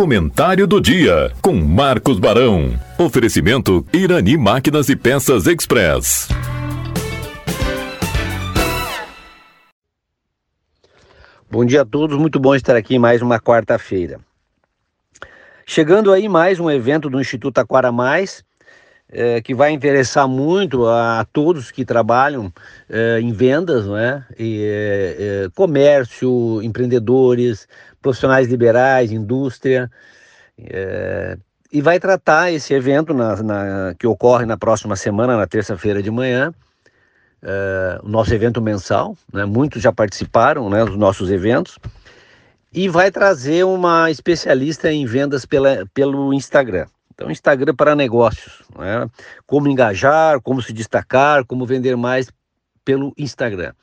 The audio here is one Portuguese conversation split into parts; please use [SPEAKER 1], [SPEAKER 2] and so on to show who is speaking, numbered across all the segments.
[SPEAKER 1] Comentário do dia com Marcos Barão. Oferecimento Irani Máquinas e Peças Express.
[SPEAKER 2] Bom dia a todos, muito bom estar aqui mais uma quarta-feira. Chegando aí mais um evento do Instituto Aquara Mais, é, que vai interessar muito a, a todos que trabalham é, em vendas, não é? E, é, comércio, empreendedores, profissionais liberais, indústria. e vai tratar esse evento na, na, que ocorre na próxima semana, na terça-feira de manhã, o nosso evento mensal. Né? Muitos já participaram né, dos nossos eventos. E vai trazer uma especialista em vendas pela, pelo Instagram. Então, Instagram para negócios, né? como engajar, como se destacar, como vender mais pelo Instagram.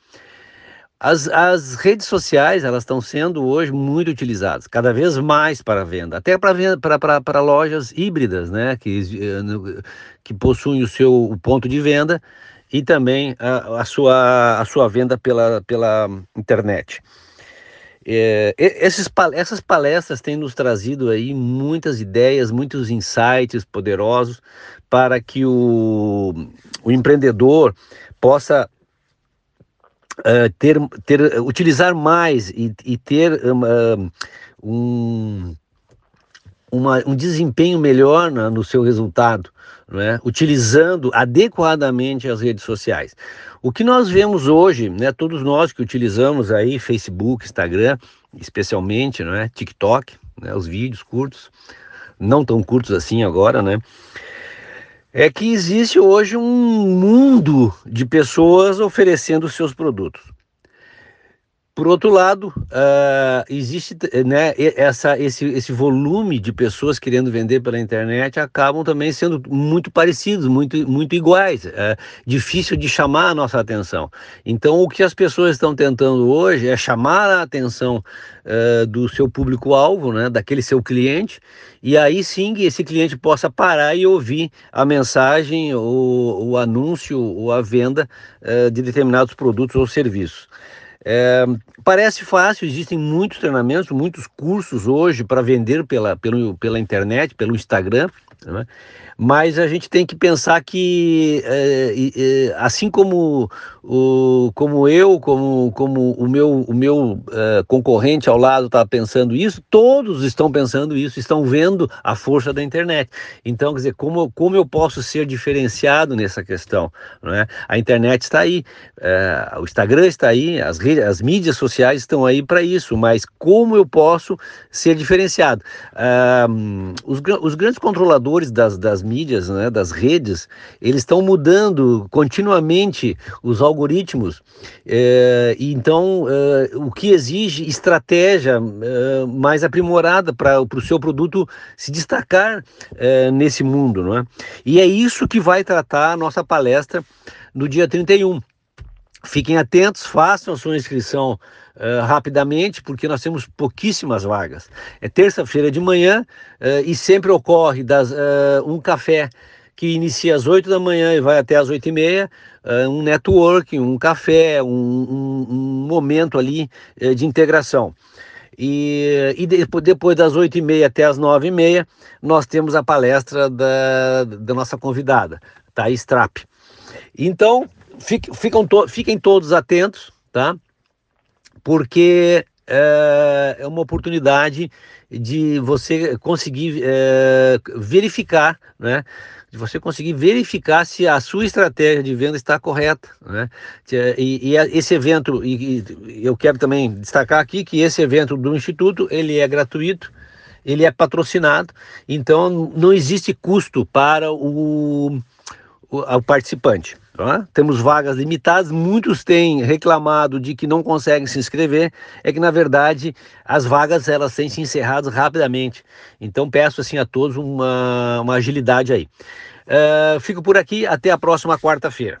[SPEAKER 2] As, as redes sociais elas estão sendo hoje muito utilizadas, cada vez mais para venda, até para lojas híbridas, né, que, eh, que possuem o seu o ponto de venda e também a, a, sua, a sua venda pela, pela internet. É, esses, essas palestras têm nos trazido aí muitas ideias, muitos insights poderosos para que o, o empreendedor possa uh, ter, ter, utilizar mais e, e ter um, um, uma, um desempenho melhor na, no seu resultado, né? utilizando adequadamente as redes sociais. O que nós vemos hoje, né, todos nós que utilizamos aí Facebook, Instagram, especialmente, né, TikTok, né, os vídeos curtos, não tão curtos assim agora, né, é que existe hoje um mundo de pessoas oferecendo seus produtos. Por outro lado, uh, existe né, essa, esse, esse volume de pessoas querendo vender pela internet acabam também sendo muito parecidos, muito, muito iguais. É difícil de chamar a nossa atenção. Então, o que as pessoas estão tentando hoje é chamar a atenção uh, do seu público-alvo, né, daquele seu cliente, e aí sim que esse cliente possa parar e ouvir a mensagem, o, o anúncio ou a venda uh, de determinados produtos ou serviços. É, parece fácil, existem muitos treinamentos, muitos cursos hoje para vender pela, pelo, pela internet, pelo Instagram, né? mas a gente tem que pensar que, é, é, assim como, o, como eu, como, como o meu, o meu é, concorrente ao lado está pensando isso, todos estão pensando isso, estão vendo a força da internet. Então, quer dizer, como, como eu posso ser diferenciado nessa questão? Não é? A internet está aí, é, o Instagram está aí, as, redes, as mídias sociais estão aí para isso, mas como eu posso ser diferenciado? É, os, os grandes controladores das, das mídias, né, das redes, eles estão mudando continuamente os algoritmos. É, e então, é, o que exige estratégia é, mais aprimorada para o seu produto se destacar nesse mundo. Não é? E é isso que vai tratar a nossa palestra no dia 31. Fiquem atentos, façam a sua inscrição uh, rapidamente, porque nós temos pouquíssimas vagas. É terça-feira de manhã uh, e sempre ocorre das, uh, um café que inicia às 8 da manhã e vai até às 8 e meia, um networking, um café, um, um, um momento ali de integração. E, e depois, depois das 8 e meia até as 9 e meia, nós temos a palestra da, da nossa convidada, Thaís Trapp. Então, fiquem, to, fiquem todos atentos, tá? porque é, é uma oportunidade de você conseguir é, verificar, né? De você conseguir verificar se a sua estratégia de venda está correta, né? E, e esse evento, e, e eu quero também destacar aqui que esse evento do Instituto, ele é gratuito, ele é patrocinado, então não existe custo para o, o, o participante. Tá? Temos vagas limitadas, muitos têm reclamado de que não conseguem se inscrever, é que na verdade as vagas elas têm se encerrado rapidamente. Então peço assim a todos uma, uma agilidade aí. Uh, fico por aqui, até a próxima quarta-feira.